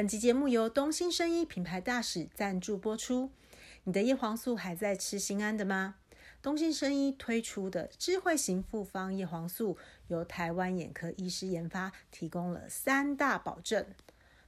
本集节目由东兴生医品牌大使赞助播出。你的叶黄素还在吃心安的吗？东兴生医推出的智慧型复方叶黄素，由台湾眼科医师研发，提供了三大保证。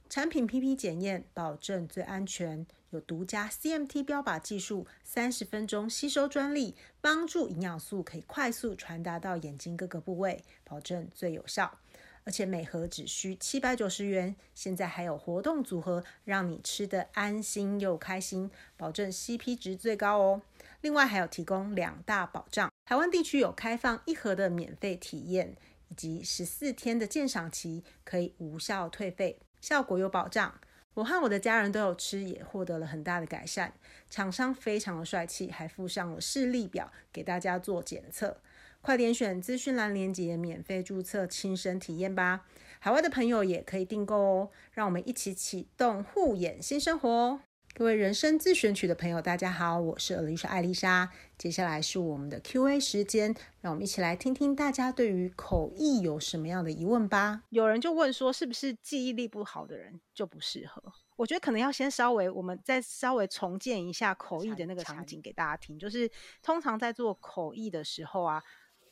产品 PP 检验保证最安全，有独家 CMT 标靶技术，三十分钟吸收专利，帮助营养素可以快速传达到眼睛各个部位，保证最有效。而且每盒只需七百九十元，现在还有活动组合，让你吃得安心又开心，保证 CP 值最高哦。另外还有提供两大保障，台湾地区有开放一盒的免费体验，以及十四天的鉴赏期，可以无效退费。效果有保障，我和我的家人都有吃，也获得了很大的改善。厂商非常的帅气，还附上了视力表给大家做检测。快点选资讯栏链接，免费注册，亲身体验吧。海外的朋友也可以订购哦。让我们一起启动护眼新生活哦。各位人生自选曲的朋友，大家好，我是 Alicia 艾丽莎。接下来是我们的 Q&A 时间，让我们一起来听听大家对于口译有什么样的疑问吧。有人就问说，是不是记忆力不好的人就不适合？我觉得可能要先稍微，我们再稍微重建一下口译的那个场景给大家听。就是通常在做口译的时候啊，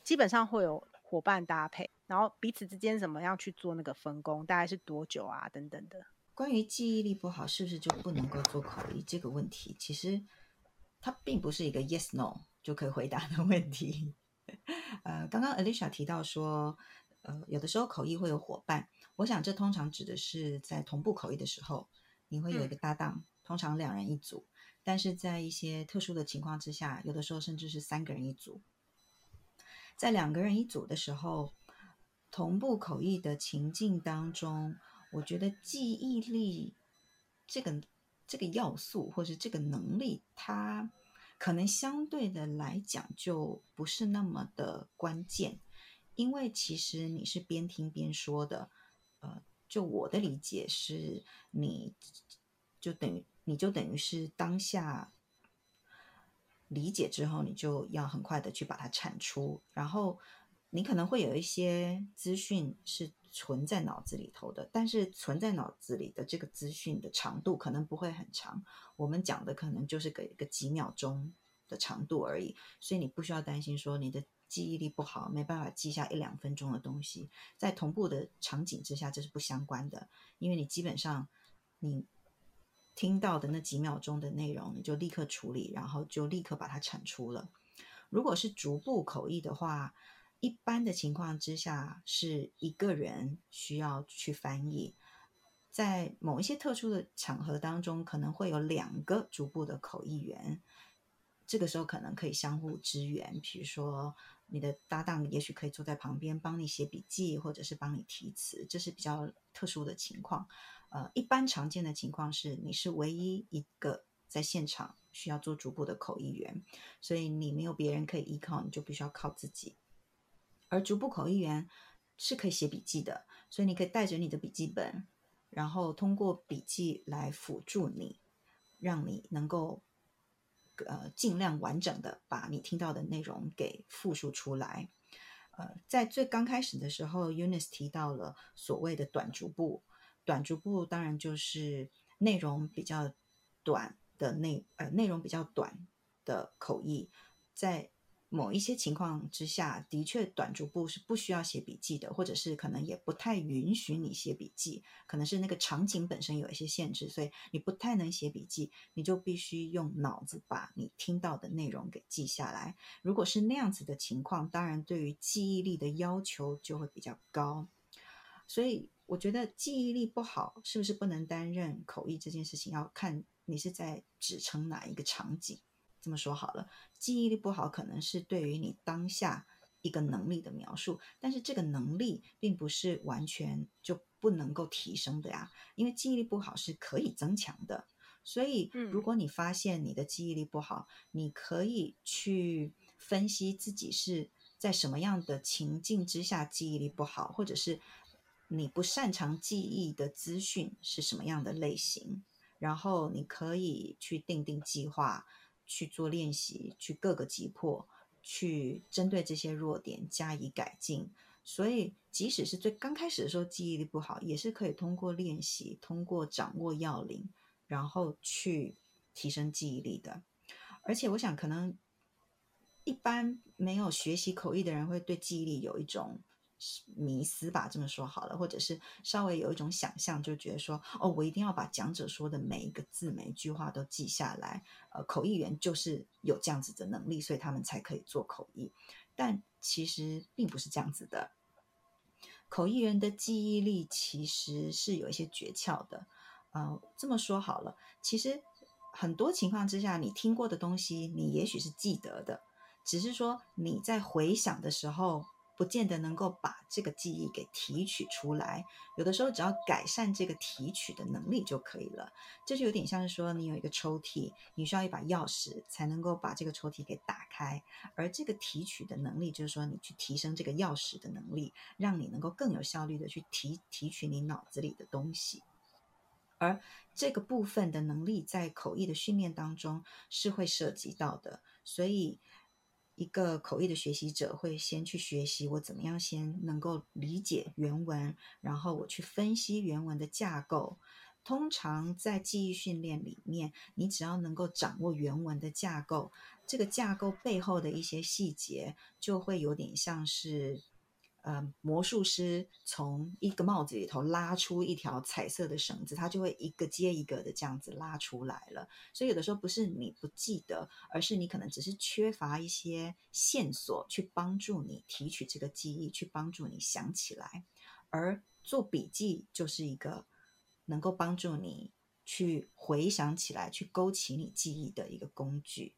基本上会有伙伴搭配，然后彼此之间怎么样去做那个分工，大概是多久啊，等等的。关于记忆力不好是不是就不能够做口译这个问题，其实它并不是一个 yes no 就可以回答的问题。呃，刚刚 Alicia 提到说，呃，有的时候口译会有伙伴，我想这通常指的是在同步口译的时候，你会有一个搭档，嗯、通常两人一组。但是在一些特殊的情况之下，有的时候甚至是三个人一组。在两个人一组的时候，同步口译的情境当中。我觉得记忆力这个这个要素，或是这个能力，它可能相对的来讲就不是那么的关键，因为其实你是边听边说的，呃，就我的理解是，你就等于你就等于是当下理解之后，你就要很快的去把它产出，然后你可能会有一些资讯是。存在脑子里头的，但是存在脑子里的这个资讯的长度可能不会很长，我们讲的可能就是给一个几秒钟的长度而已，所以你不需要担心说你的记忆力不好，没办法记下一两分钟的东西，在同步的场景之下这是不相关的，因为你基本上你听到的那几秒钟的内容，你就立刻处理，然后就立刻把它产出了。如果是逐步口译的话，一般的情况之下，是一个人需要去翻译，在某一些特殊的场合当中，可能会有两个逐步的口译员，这个时候可能可以相互支援。比如说，你的搭档也许可以坐在旁边帮你写笔记，或者是帮你提词，这是比较特殊的情况。呃，一般常见的情况是，你是唯一一个在现场需要做逐步的口译员，所以你没有别人可以依靠，你就必须要靠自己。而逐步口译员是可以写笔记的，所以你可以带着你的笔记本，然后通过笔记来辅助你，让你能够呃尽量完整的把你听到的内容给复述出来。呃，在最刚开始的时候，Eunice 提到了所谓的短逐步，短逐步当然就是内容比较短的内呃内容比较短的口译，在。某一些情况之下，的确短逐步是不需要写笔记的，或者是可能也不太允许你写笔记，可能是那个场景本身有一些限制，所以你不太能写笔记，你就必须用脑子把你听到的内容给记下来。如果是那样子的情况，当然对于记忆力的要求就会比较高。所以我觉得记忆力不好是不是不能担任口译这件事情，要看你是在指称哪一个场景。这么说好了，记忆力不好可能是对于你当下一个能力的描述，但是这个能力并不是完全就不能够提升的呀，因为记忆力不好是可以增强的。所以，如果你发现你的记忆力不好，嗯，你可以去分析自己是在什么样的情境之下记忆力不好，或者是你不擅长记忆的资讯是什么样的类型，然后你可以去定定计划。去做练习，去各个击破，去针对这些弱点加以改进。所以即使是最刚开始的时候记忆力不好，也是可以通过练习，通过掌握要领，然后去提升记忆力的。而且我想，可能一般没有学习口译的人会对记忆力有一种迷思吧，这么说好了，或者是稍微有一种想象，就觉得说，哦，我一定要把讲者说的每一个字、每一句话都记下来。呃，口译员就是有这样子的能力，所以他们才可以做口译。但其实并不是这样子的。口译员的记忆力其实是有一些诀窍的。呃，这么说好了，其实很多情况之下，你听过的东西，你也许是记得的，只是说你在回想的时候。不见得能够把这个记忆给提取出来，有的时候只要改善这个提取的能力就可以了。这就有点像是说，你有一个抽屉，你需要一把钥匙才能够把这个抽屉给打开，而这个提取的能力，就是说你去提升这个钥匙的能力，让你能够更有效率的去提提取你脑子里的东西。而这个部分的能力在口译的训练当中是会涉及到的，所以。一个口译的学习者会先去学习我怎么样先能够理解原文，然后我去分析原文的架构。通常在记忆训练里面，你只要能够掌握原文的架构，这个架构背后的一些细节就会有点像是。呃，魔术师从一个帽子里头拉出一条彩色的绳子，他就会一个接一个的这样子拉出来了。所以有的时候不是你不记得，而是你可能只是缺乏一些线索去帮助你提取这个记忆，去帮助你想起来。而做笔记就是一个能够帮助你去回想起来、去勾起你记忆的一个工具。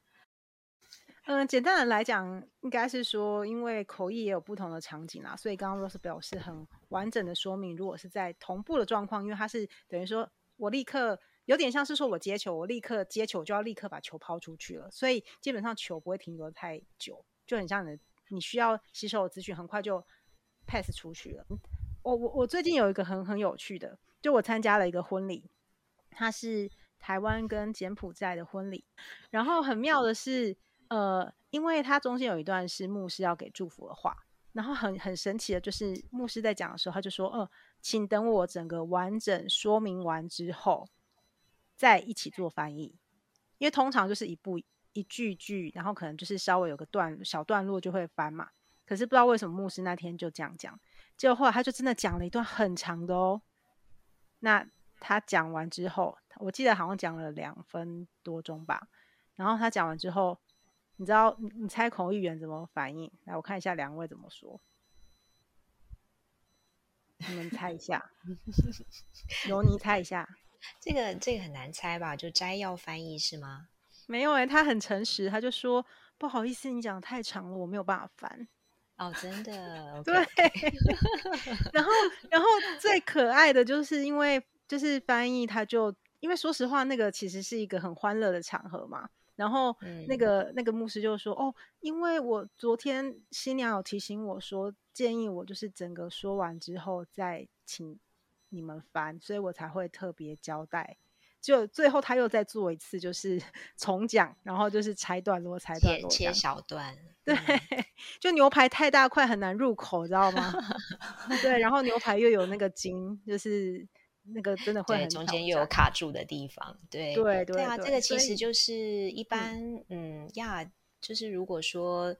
嗯，简单的来讲，应该是说，因为口译也有不同的场景啦，所以刚刚 Rose 表示很完整的说明，如果是在同步的状况，因为它是等于说我立刻有点像是说我接球，我立刻接球就要立刻把球抛出去了，所以基本上球不会停留太久，就很像你的你需要吸收的资讯很快就 pass 出去了。我我我最近有一个很很有趣的，就我参加了一个婚礼，它是台湾跟柬埔寨的婚礼，然后很妙的是。呃，因为他中间有一段是牧师要给祝福的话，然后很很神奇的就是牧师在讲的时候，他就说：“呃，请等我整个完整说明完之后，再一起做翻译。因为通常就是一步一句句，然后可能就是稍微有个段小段落就会翻嘛。可是不知道为什么牧师那天就这样讲，结果后来他就真的讲了一段很长的哦。那他讲完之后，我记得好像讲了两分多钟吧。然后他讲完之后。你知道你你猜口译员怎么反应？来，我看一下两位怎么说。你们猜一下，由你猜一下。这个这个很难猜吧？就摘要翻译是吗？没有哎、欸，他很诚实，他就说不好意思，你讲太长了，我没有办法翻。哦，真的？对。然后然后最可爱的就是因为就是翻译，他就因为说实话，那个其实是一个很欢乐的场合嘛。然后那个、嗯、那个牧师就说：“哦，因为我昨天新娘有提醒我说，建议我就是整个说完之后再请你们翻，所以我才会特别交代。就最后他又再做一次，就是 重讲，然后就是拆段落、拆段落、切小段。对，嗯、就牛排太大块很难入口，知道吗？对，然后牛排又有那个筋，就是。”那个真的会很中间又有卡住的地方，对对对，对啊，这个其实就是一般嗯，嗯呀，就是如果说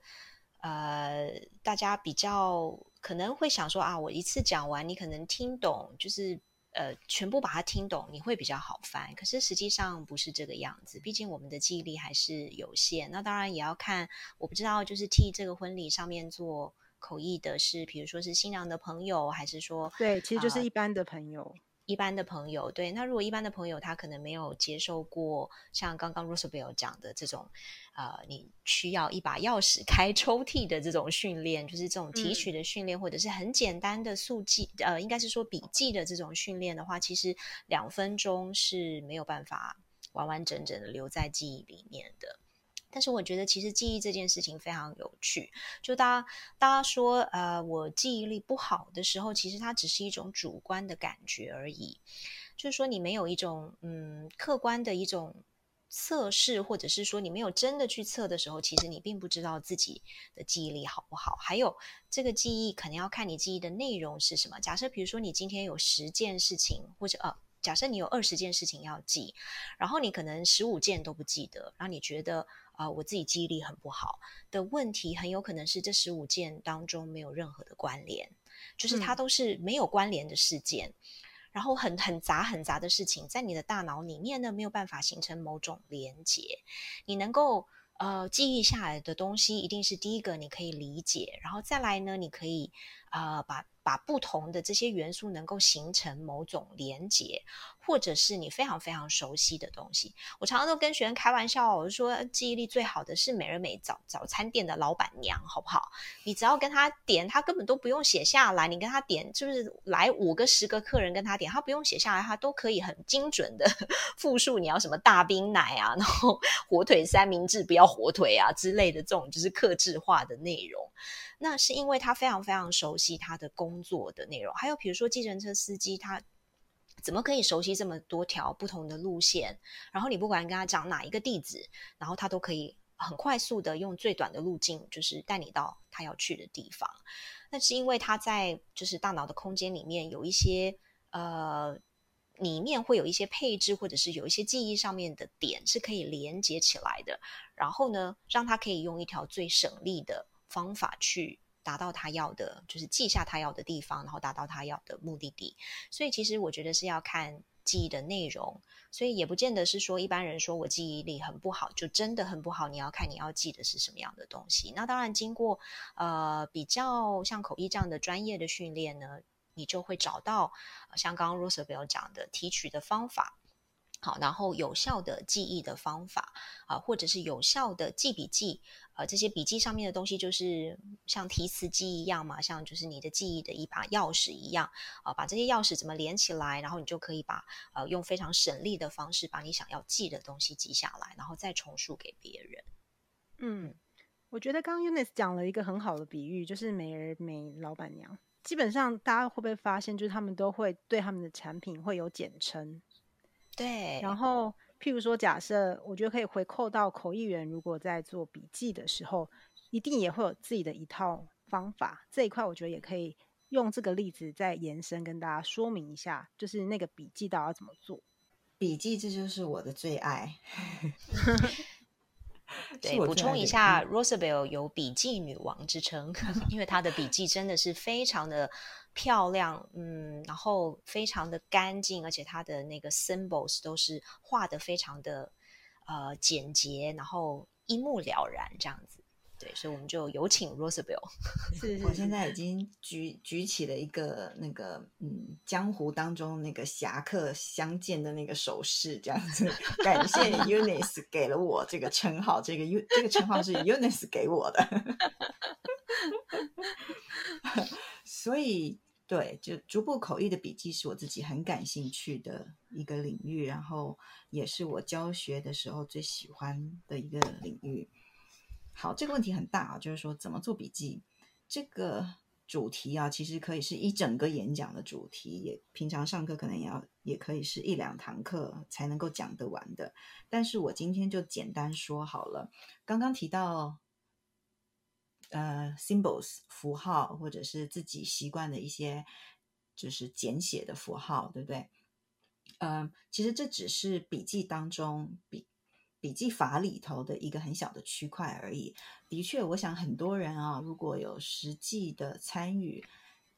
呃，大家比较可能会想说啊，我一次讲完，你可能听懂，就是呃，全部把它听懂，你会比较好翻。可是实际上不是这个样子，毕竟我们的记忆力还是有限。那当然也要看，我不知道就是替这个婚礼上面做口译的是，比如说是新娘的朋友，还是说对，其实就是一般的朋友。呃一般的朋友，对，那如果一般的朋友他可能没有接受过像刚刚 Rosabelle 讲的这种，呃，你需要一把钥匙开抽屉的这种训练，就是这种提取的训练，嗯、或者是很简单的速记，呃，应该是说笔记的这种训练的话，其实两分钟是没有办法完完整整的留在记忆里面的。但是我觉得，其实记忆这件事情非常有趣。就大家大家说，呃，我记忆力不好的时候，其实它只是一种主观的感觉而已。就是说，你没有一种嗯客观的一种测试，或者是说你没有真的去测的时候，其实你并不知道自己的记忆力好不好。还有这个记忆可能要看你记忆的内容是什么。假设比如说你今天有十件事情，或者呃，假设你有二十件事情要记，然后你可能十五件都不记得，然后你觉得啊、呃，我自己记忆力很不好的问题，很有可能是这十五件当中没有任何的关联，就是它都是没有关联的事件。嗯然后很很杂很杂的事情，在你的大脑里面呢，没有办法形成某种连结。你能够呃记忆下来的东西，一定是第一个你可以理解，然后再来呢，你可以呃把把不同的这些元素能够形成某种连结。或者是你非常非常熟悉的东西，我常常都跟学生开玩笑，我就说记忆力最好的是美而美早早餐店的老板娘，好不好？你只要跟他点，他根本都不用写下来，你跟他点，就是来五个十个客人跟他点，他不用写下来，他都可以很精准的 复述你要什么大冰奶啊，然后火腿三明治不要火腿啊之类的这种就是克制化的内容。那是因为他非常非常熟悉他的工作的内容，还有比如说计程车司机他。怎么可以熟悉这么多条不同的路线？然后你不管跟他讲哪一个地址，然后他都可以很快速的用最短的路径，就是带你到他要去的地方。那是因为他在就是大脑的空间里面有一些呃，里面会有一些配置，或者是有一些记忆上面的点是可以连接起来的。然后呢，让他可以用一条最省力的方法去。达到他要的，就是记下他要的地方，然后达到他要的目的地。所以其实我觉得是要看记忆的内容，所以也不见得是说一般人说我记忆力很不好，就真的很不好。你要看你要记的是什么样的东西。那当然，经过呃比较像口译这样的专业的训练呢，你就会找到像刚刚 Rosabelle 讲的提取的方法。好，然后有效的记忆的方法啊，或者是有效的记笔记啊，这些笔记上面的东西就是像提词机一样嘛，像就是你的记忆的一把钥匙一样啊，把这些钥匙怎么连起来，然后你就可以把呃用非常省力的方式把你想要记的东西记下来，然后再重述给别人。嗯，我觉得刚刚 Eunice 讲了一个很好的比喻，就是美而美老板娘。基本上大家会不会发现，就是他们都会对他们的产品会有简称。对，然后譬如说，假设我觉得可以回扣到口译员，如果在做笔记的时候，一定也会有自己的一套方法。这一块我觉得也可以用这个例子再延伸跟大家说明一下，就是那个笔记到底要怎么做。笔记这就是我的最爱。对，补充一下，Rosabelle 有笔记女王之称，因为她的笔记真的是非常的。漂亮，嗯，然后非常的干净，而且她的那个 symbols 都是画的非常的呃简洁，然后一目了然这样子。对，所以我们就有请 Rosabelle。是，是，我现在已经举举起了一个那个嗯江湖当中那个侠客相见的那个手势，这样子。感谢 Eunice 给了我这个称号，这个 U 这个称号是 Eunice 给我的。所以。对，就逐步口译的笔记是我自己很感兴趣的一个领域，然后也是我教学的时候最喜欢的一个领域。好，这个问题很大啊，就是说怎么做笔记这个主题啊，其实可以是一整个演讲的主题，也平常上课可能也要也可以是一两堂课才能够讲得完的。但是我今天就简单说好了，刚刚提到。呃，symbols 符号，或者是自己习惯的一些，就是简写的符号，对不对？嗯、其实这只是笔记当中笔笔记法里头的一个很小的区块而已。的确，我想很多人啊，如果有实际的参与。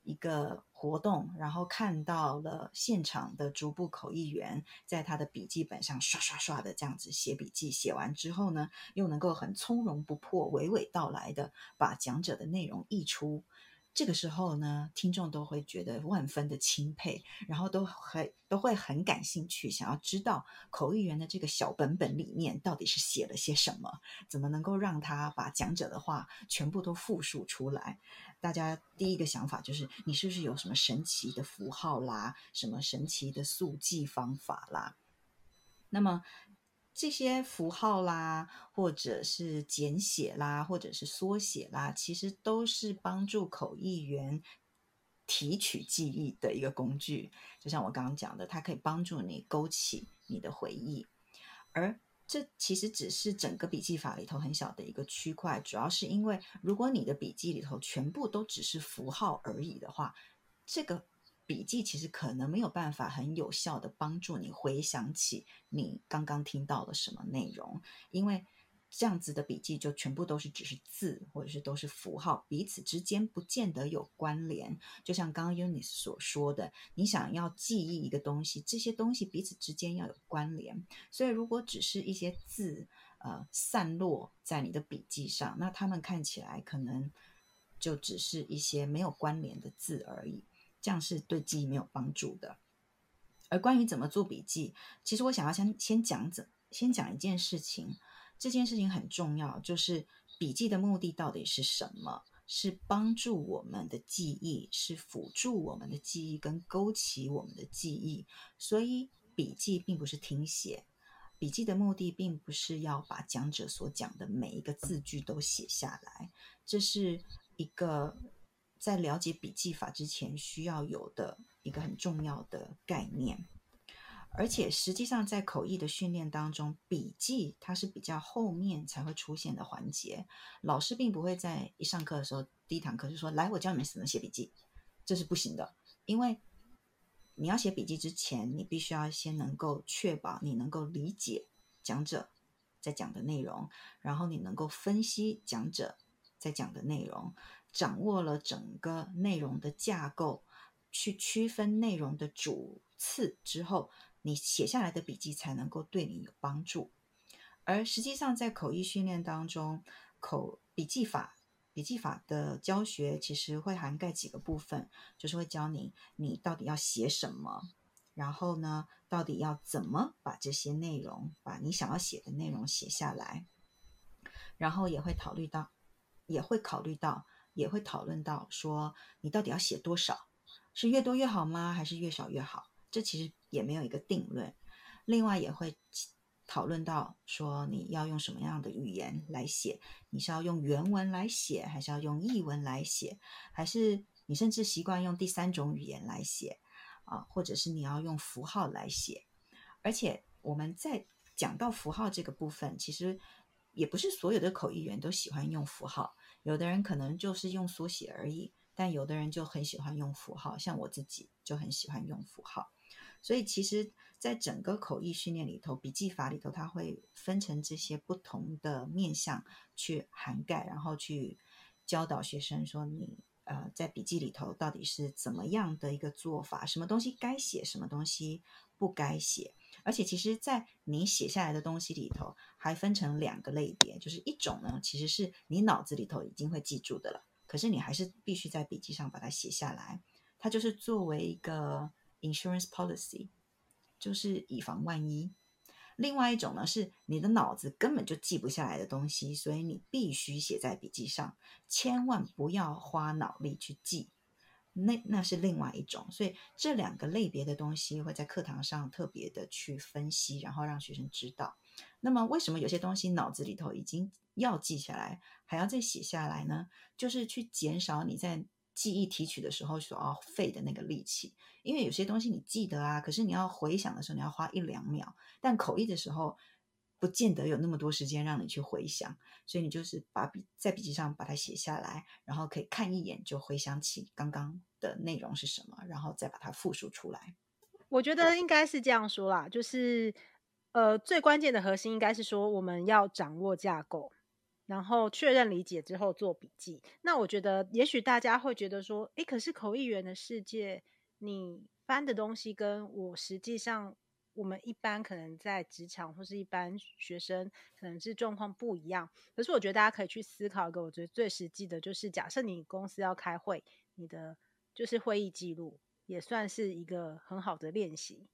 一个活动，然后看到了现场的逐步口译员在他的笔记本上刷刷刷的这样子写笔记，写完之后呢，又能够很从容不迫、娓娓道来的把讲者的内容译出。这个时候呢，听众都会觉得万分的钦佩，然后都很都会很感兴趣，想要知道口译员的这个小本本里面到底是写了些什么，怎么能够让他把讲者的话全部都复述出来。大家第一个想法就是，你是不是有什么神奇的符号啦，什么神奇的速记方法啦？那么。这些符号啦，或者是简写啦，或者是缩写啦，其实都是帮助口译员提取记忆的一个工具。就像我刚刚讲的，它可以帮助你勾起你的回忆。而这其实只是整个笔记法里头很小的一个区块，主要是因为如果你的笔记里头全部都只是符号而已的话，这个笔记其实可能没有办法很有效的帮助你回想起你刚刚听到了什么内容，因为。这样子的笔记就全部都是只是字，或者是都是符号，彼此之间不见得有关联。就像刚刚 UNIS 所说的，你想要记忆一个东西，这些东西彼此之间要有关联。所以如果只是一些字，呃，散落在你的笔记上，那他们看起来可能就只是一些没有关联的字而已，这样是对记忆没有帮助的。而关于怎么做笔记，其实我想要先先讲怎，先讲一件事情。这件事情很重要，就是笔记的目的到底是什么？是帮助我们的记忆，是辅助我们的记忆，跟勾起我们的记忆。所以笔记并不是听写，笔记的目的并不是要把讲者所讲的每一个字句都写下来。这是一个在了解笔记法之前需要有的一个很重要的概念。而且实际上，在口译的训练当中，笔记它是比较后面才会出现的环节。老师并不会在一上课的时候，第一堂课就说：“来，我教你们怎么写笔记。”这是不行的，因为你要写笔记之前，你必须要先能够确保你能够理解讲者在讲的内容，然后你能够分析讲者在讲的内容，掌握了整个内容的架构，去区分内容的主次之后。你写下来的笔记才能够对你有帮助，而实际上在口译训练当中，口笔记法笔记法的教学其实会涵盖几个部分，就是会教你你到底要写什么，然后呢，到底要怎么把这些内容，把你想要写的内容写下来，然后也会考虑到，也会考虑到，也会讨论到说你到底要写多少，是越多越好吗？还是越少越好？这其实也没有一个定论，另外也会讨论到说你要用什么样的语言来写，你是要用原文来写，还是要用译文来写，还是你甚至习惯用第三种语言来写啊，或者是你要用符号来写。而且我们在讲到符号这个部分，其实也不是所有的口译员都喜欢用符号，有的人可能就是用缩写而已，但有的人就很喜欢用符号，像我自己就很喜欢用符号。所以，其实，在整个口译训练里头，笔记法里头，它会分成这些不同的面向去涵盖，然后去教导学生说，你呃，在笔记里头到底是怎么样的一个做法，什么东西该写，什么东西不该写。而且，其实，在你写下来的东西里头，还分成两个类别，就是一种呢，其实是你脑子里头已经会记住的了，可是你还是必须在笔记上把它写下来，它就是作为一个。Insurance policy 就是以防万一。另外一种呢，是你的脑子根本就记不下来的东西，所以你必须写在笔记上，千万不要花脑力去记。那那是另外一种。所以这两个类别的东西会在课堂上特别的去分析，然后让学生知道。那么为什么有些东西脑子里头已经要记下来，还要再写下来呢？就是去减少你在记忆提取的时候所要费的那个力气，因为有些东西你记得啊，可是你要回想的时候你要花一两秒，但口译的时候不见得有那么多时间让你去回想，所以你就是把笔在笔记上把它写下来，然后可以看一眼就回想起刚刚的内容是什么，然后再把它复述出来。我觉得应该是这样说啦，就是呃最关键的核心应该是说我们要掌握架构。然后确认理解之后做笔记。那我觉得，也许大家会觉得说，诶，可是口译员的世界，你翻的东西跟我实际上，我们一般可能在职场或是一般学生，可能是状况不一样。可是我觉得大家可以去思考一个，我觉得最实际的就是，假设你公司要开会，你的就是会议记录，也算是一个很好的练习，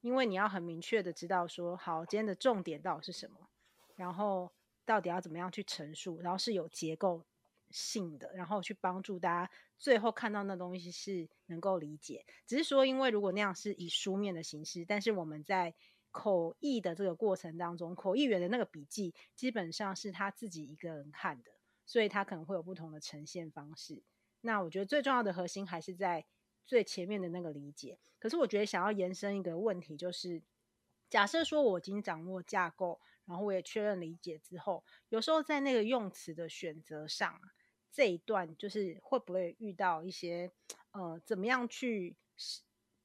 因为你要很明确的知道说，好，今天的重点到底是什么，然后。到底要怎么样去陈述，然后是有结构性的，然后去帮助大家最后看到那东西是能够理解。只是说，因为如果那样是以书面的形式，但是我们在口译的这个过程当中，口译员的那个笔记基本上是他自己一个人看的，所以他可能会有不同的呈现方式。那我觉得最重要的核心还是在最前面的那个理解。可是我觉得想要延伸一个问题，就是假设说我已经掌握架构，然后我也确认理解之后，有时候在那个用词的选择上，这一段就是会不会遇到一些呃，怎么样去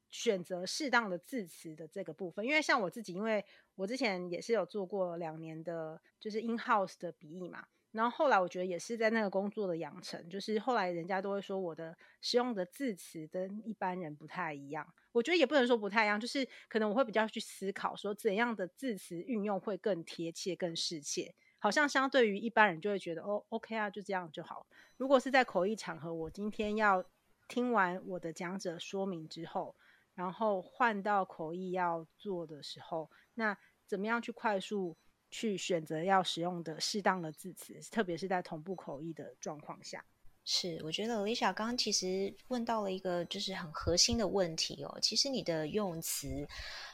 选择适当的字词的这个部分？因为像我自己，因为我之前也是有做过两年的，就是 in house 的笔译嘛。然后后来我觉得也是在那个工作的养成，就是后来人家都会说我的使用的字词跟一般人不太一样。我觉得也不能说不太一样，就是可能我会比较去思考说怎样的字词运用会更贴切、更适切。好像相对于一般人就会觉得哦，OK 啊，就这样就好。如果是在口译场合，我今天要听完我的讲者说明之后，然后换到口译要做的时候，那怎么样去快速？去选择要使用的适当的字词，特别是在同步口译的状况下。是，我觉得 Lisa 刚刚其实问到了一个就是很核心的问题哦。其实你的用词，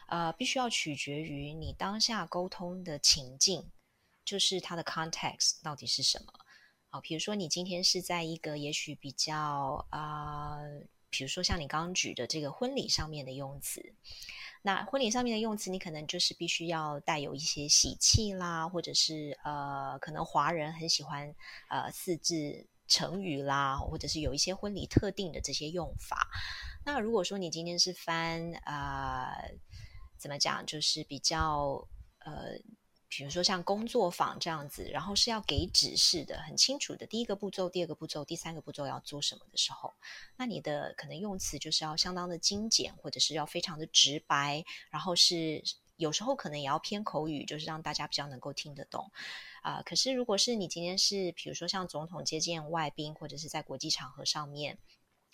呃，必须要取决于你当下沟通的情境，就是它的 context 到底是什么。好，比如说你今天是在一个也许比较啊，呃，比如说像你刚刚举的这个婚礼上面的用词。那婚礼上面的用词，你可能就是必须要带有一些喜气啦，或者是呃，可能华人很喜欢呃四字成语啦，或者是有一些婚礼特定的这些用法。那如果说你今天是翻呃，怎么讲，就是比较呃。比如说像工作坊这样子，然后是要给指示的，很清楚的。第一个步骤、第二个步骤、第三个步骤要做什么的时候，那你的可能用词就是要相当的精简，或者是要非常的直白，然后是有时候可能也要偏口语，就是让大家比较能够听得懂。啊、可是如果是你今天是比如说像总统接见外宾，或者是在国际场合上面，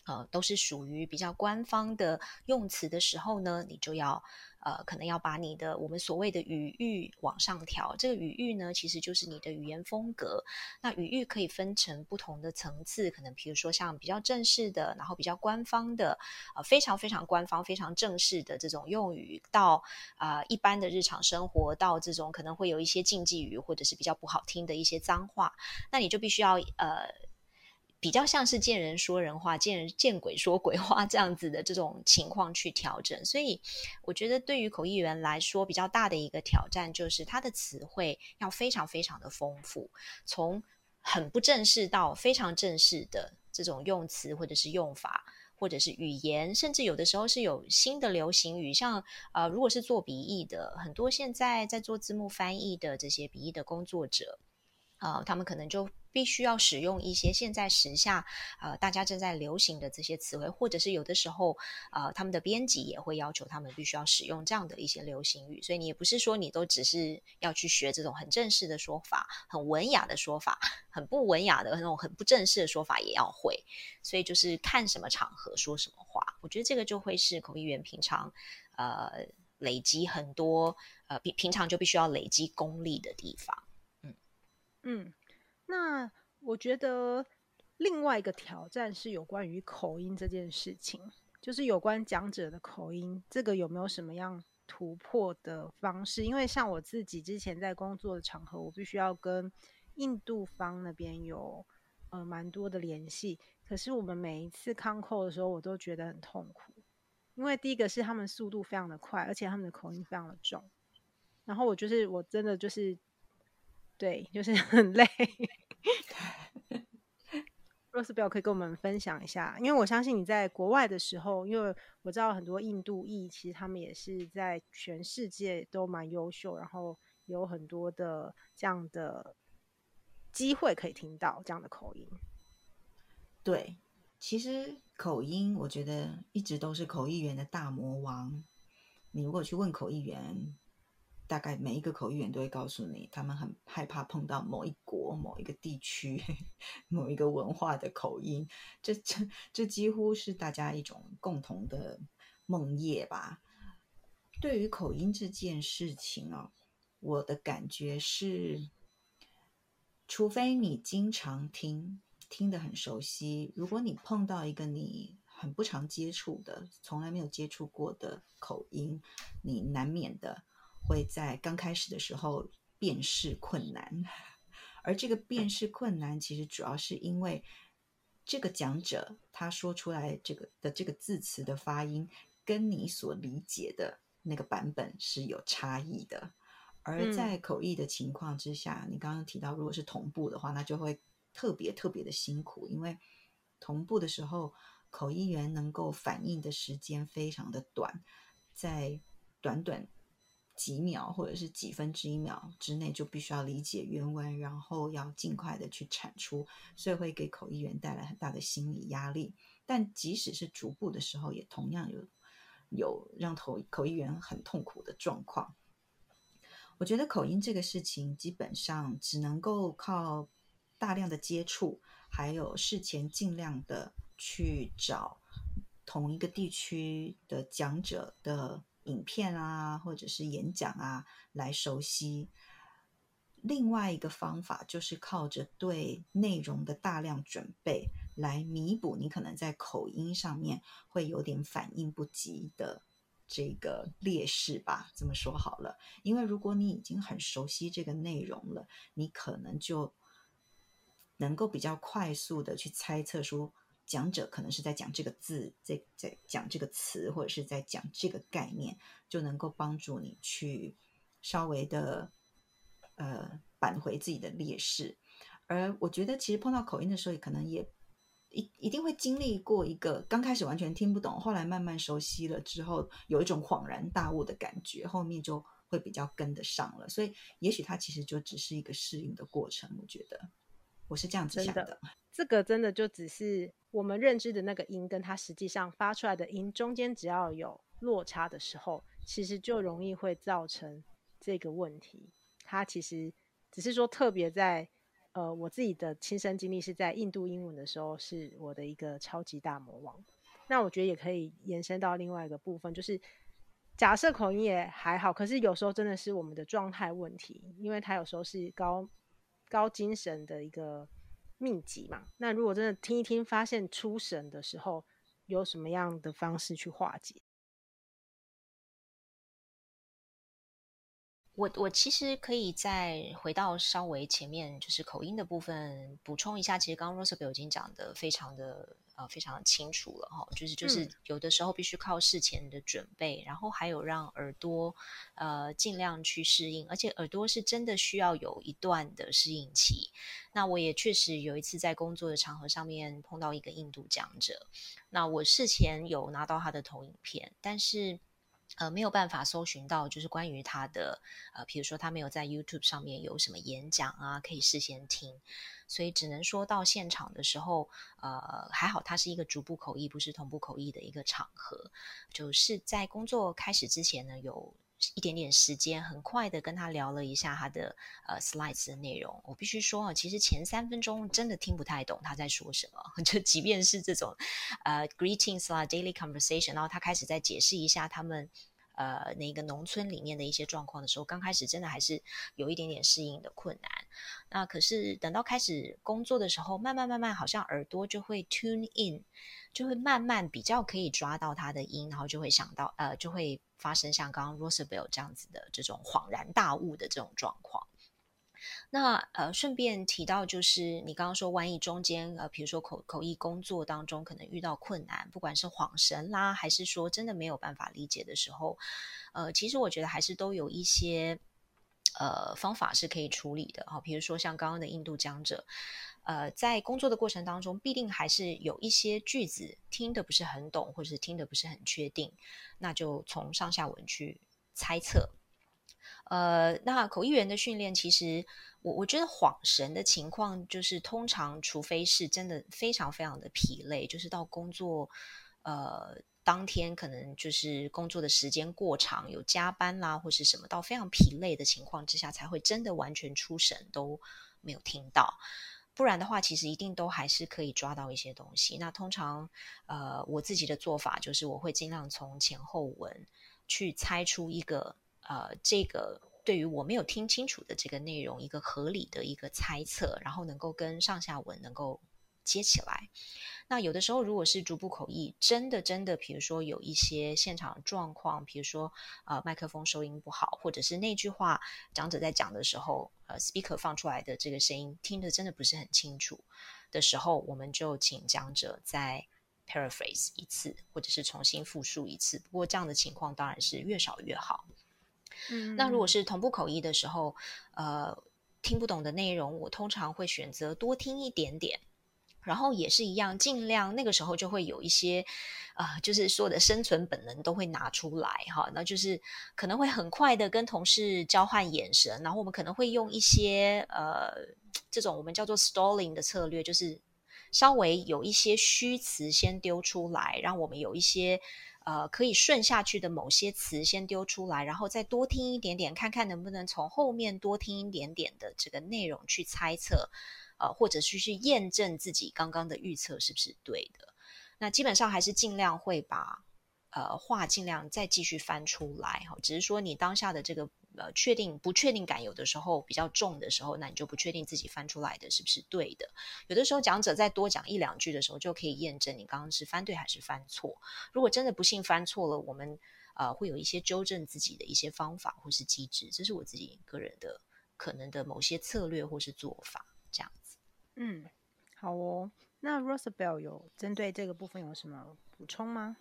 呃，都是属于比较官方的用词的时候呢，你就要。呃，可能要把你的我们所谓的语域往上调。这个语域呢，其实就是你的语言风格。那语域可以分成不同的层次，可能比如说像比较正式的，然后比较官方的，呃，非常非常官方、非常正式的这种用语，到啊、呃、一般的日常生活，到这种可能会有一些禁忌语，或者是比较不好听的一些脏话，那你就必须要呃。比较像是见人说人话，见人见鬼说鬼话这样子的这种情况去调整，所以我觉得对于口译员来说，比较大的一个挑战就是他的词汇要非常非常的丰富，从很不正式到非常正式的这种用词或者是用法，或者是语言，甚至有的时候是有新的流行语，像呃，如果是做笔译的，很多现在在做字幕翻译的这些笔译的工作者。呃，他们可能就必须要使用一些现在时下呃大家正在流行的这些词汇，或者是有的时候呃他们的编辑也会要求他们必须要使用这样的一些流行语，所以你也不是说你都只是要去学这种很正式的说法、很文雅的说法、很不文雅的那种很不正式的说法也要会，所以就是看什么场合说什么话，我觉得这个就会是口译员平常呃累积很多呃平平常就必须要累积功力的地方。嗯，那我觉得另外一个挑战是有关于口音这件事情，就是有关讲者的口音，这个有没有什么样突破的方式？因为像我自己之前在工作的场合，我必须要跟印度方那边有呃蛮多的联系，可是我们每一次 con call 的时候，我都觉得很痛苦，因为第一个是他们速度非常的快，而且他们的口音非常的重，然后我就是我真的就是。对，就是 很累。Rosabelle 可以跟我们分享一下，因为我相信你在国外的时候，因为我知道很多印度裔，其实他们也是在全世界都蛮优秀，然后有很多的这样的机会可以听到这样的口音。对，其实口音我觉得一直都是口译员的大魔王。你如果去问口译员，大概每一个口译员都会告诉你，他们很害怕碰到某一国、某一个地区、某一个文化的口音。这、这、这几乎是大家一种共同的梦魇吧。对于口音这件事情啊，我的感觉是，除非你经常听，听得很熟悉，如果你碰到一个你很不常接触的、从来没有接触过的口音，你难免的。会在刚开始的时候辨识困难，而这个辨识困难其实主要是因为这个讲者他说出来这个的这个字词的发音跟你所理解的那个版本是有差异的。而在口译的情况之下，嗯、你刚刚提到，如果是同步的话，那就会特别特别的辛苦，因为同步的时候，口译员能够反应的时间非常的短，在短短几秒或者是几分之一秒之内，就必须要理解原文，然后要尽快的去产出，所以会给口译员带来很大的心理压力。但即使是逐步的时候，也同样有有让口口译员很痛苦的状况。我觉得口音这个事情基本上只能够靠大量的接触，还有事前尽量的去找同一个地区的讲者的影片啊，或者是演讲啊来熟悉。另外一个方法就是靠着对内容的大量准备来弥补你可能在口音上面会有点反应不及的。这个劣势吧，这么说好了，因为如果你已经很熟悉这个内容了，你可能就能够比较快速的去猜测说，讲者可能是在讲这个字，在在讲这个词，或者是在讲这个概念，就能够帮助你去稍微的呃扳回自己的劣势。而我觉得，其实碰到口音的时候，也可能也。一一定会经历过一个刚开始完全听不懂，后来慢慢熟悉了之后，有一种恍然大悟的感觉，后面就会比较跟得上了。所以，也许它其实就只是一个适应的过程。我觉得我是这样子想的。这个真的就只是我们认知的那个音，跟它实际上发出来的音中间只要有落差的时候，其实就容易会造成这个问题。它其实只是说特别在。呃，我自己的亲身经历是在印度英文的时候，是我的一个超级大魔王。那我觉得也可以延伸到另外一个部分，就是假设口音也还好，可是有时候真的是我们的状态问题，因为它有时候是高高精神的一个秘籍嘛。那如果真的听一听，发现出神的时候，有什么样的方式去化解？我我其实可以再回到稍微前面，就是口音的部分补充一下。其实刚刚 Rosabelle 已经讲的非常的呃非常的清楚了哈，就是就是有的时候必须靠事前的准备，嗯、然后还有让耳朵呃尽量去适应，而且耳朵是真的需要有一段的适应期。那我也确实有一次在工作的场合上面碰到一个印度讲者，那我事前有拿到他的投影片，但是。呃，没有办法搜寻到，就是关于他的，呃，比如说他没有在 YouTube 上面有什么演讲啊，可以事先听，所以只能说到现场的时候，呃，还好他是一个逐步口译，不是同步口译的一个场合，就是在工作开始之前呢，有一点点时间，很快的跟他聊了一下他的呃 slides 的内容。我必须说啊，其实前三分钟真的听不太懂他在说什么，就即便是这种呃 greetings 啦 daily conversation，然后他开始在解释一下他们。呃，那个农村里面的一些状况的时候，刚开始真的还是有一点点适应的困难。那可是等到开始工作的时候，慢慢慢慢，好像耳朵就会 tune in，就会慢慢比较可以抓到他的音，然后就会想到，呃，就会发生像刚刚 Rosabelle 这样子的这种恍然大悟的这种状况。那呃，顺便提到，就是你刚刚说，万一中间呃，比如说口口译工作当中可能遇到困难，不管是恍神啦，还是说真的没有办法理解的时候，呃，其实我觉得还是都有一些呃方法是可以处理的哈。比如说像刚刚的印度讲者，呃，在工作的过程当中，必定还是有一些句子听得不是很懂，或者是听得不是很确定，那就从上下文去猜测。呃，那口译员的训练，其实我我觉得恍神的情况，就是通常除非是真的非常非常的疲累，就是到工作呃当天可能就是工作的时间过长，有加班啦或是什么，到非常疲累的情况之下，才会真的完全出神都没有听到。不然的话，其实一定都还是可以抓到一些东西。那通常呃我自己的做法就是，我会尽量从前后文去猜出一个。呃，这个对于我没有听清楚的这个内容，一个合理的一个猜测，然后能够跟上下文能够接起来。那有的时候，如果是逐步口译，真的真的，比如说有一些现场状况，比如说呃麦克风收音不好，或者是那句话讲者在讲的时候，呃 speaker 放出来的这个声音听得真的不是很清楚的时候，我们就请讲者在 paraphrase 一次，或者是重新复述一次。不过这样的情况当然是越少越好。嗯，那如果是同步口译的时候，呃，听不懂的内容，我通常会选择多听一点点。然后也是一样，尽量那个时候就会有一些，呃，就是所有的生存本能都会拿出来哈，那就是可能会很快的跟同事交换眼神，然后我们可能会用一些呃这种我们叫做 stalling 的策略，就是稍微有一些虚词先丢出来，让我们有一些呃可以顺下去的某些词先丢出来，然后再多听一点点，看看能不能从后面多听一点点的这个内容去猜测。呃，或者是去验证自己刚刚的预测是不是对的，那基本上还是尽量会把呃话尽量再继续翻出来哈。只是说你当下的这个呃确定不确定感有的时候比较重的时候，那你就不确定自己翻出来的是不是对的。有的时候讲者再多讲一两句的时候，就可以验证你刚刚是翻对还是翻错。如果真的不幸翻错了，我们呃会有一些纠正自己的一些方法或是机制，这是我自己个人的可能的某些策略或是做法这样。嗯，好哦。那 Rosabelle 有针对这个部分有什么补充吗？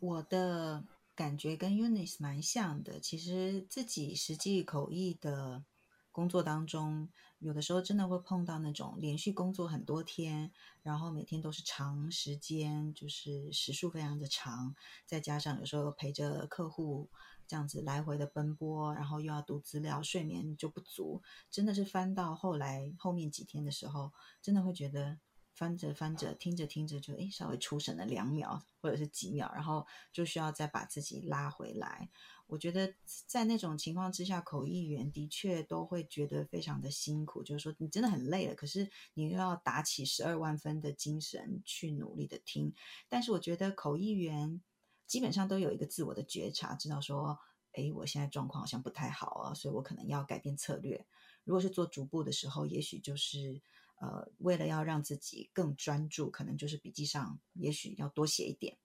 我的感觉跟 Eunice 蛮像的。其实自己实际口译的工作当中，有的时候真的会碰到那种连续工作很多天，然后每天都是长时间，就是时数非常的长，再加上有时候陪着客户。这样子来回的奔波，然后又要读资料，睡眠就不足，真的是翻到后来后面几天的时候，真的会觉得翻着翻着，听着听着就诶稍微出神了两秒或者是几秒，然后就需要再把自己拉回来。我觉得在那种情况之下，口译员的确都会觉得非常的辛苦，就是说你真的很累了，可是你又要打起十二万分的精神去努力的听。但是我觉得口译员。基本上都有一个自我的觉察，知道说，哎，我现在状况好像不太好啊，所以我可能要改变策略。如果是做逐步的时候，也许就是呃，为了要让自己更专注，可能就是笔记上也许要多写一点，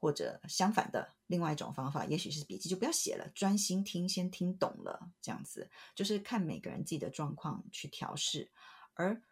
或者相反的，另外一种方法，也许是笔记就不要写了，专心听，先听懂了，这样子，就是看每个人自己的状况去调试，而。